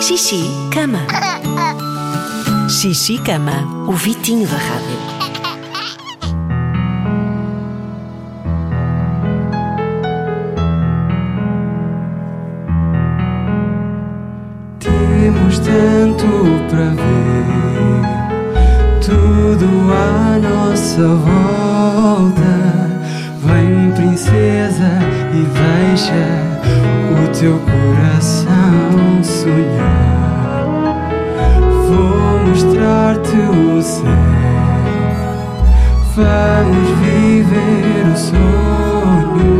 Xixi, cama. Xixi, cama. O Vitinho da Rádio. Temos tanto para ver, tudo à nossa volta. Vem, princesa, e deixa o teu coração sonhar. Vou mostrar-te o céu, vamos viver o sonho.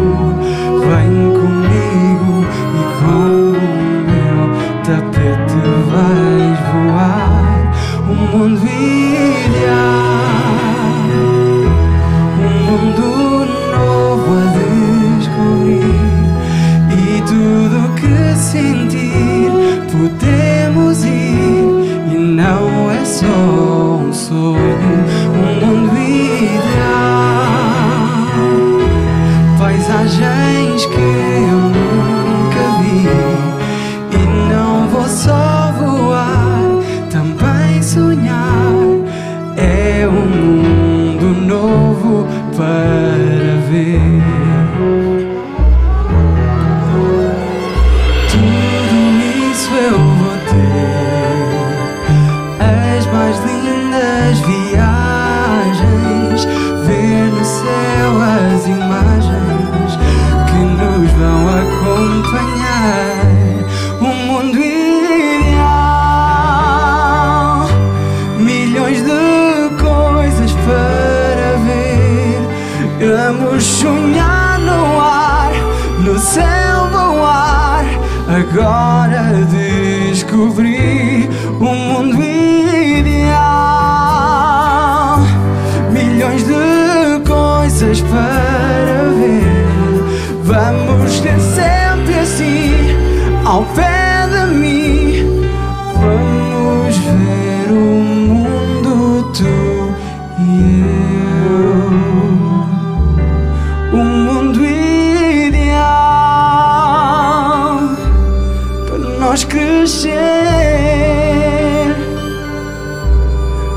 Vem comigo e com o meu tapete vais voar. Um mundo ideal, que eu nunca vi. E não vou só voar, também sonhar. É um mundo Vamos sonhar no ar, no céu voar. Agora descobri um mundo ideal. Milhões de coisas para ver. Vamos ter sempre assim, ao pé nós crescer.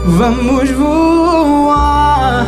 Vamos voar.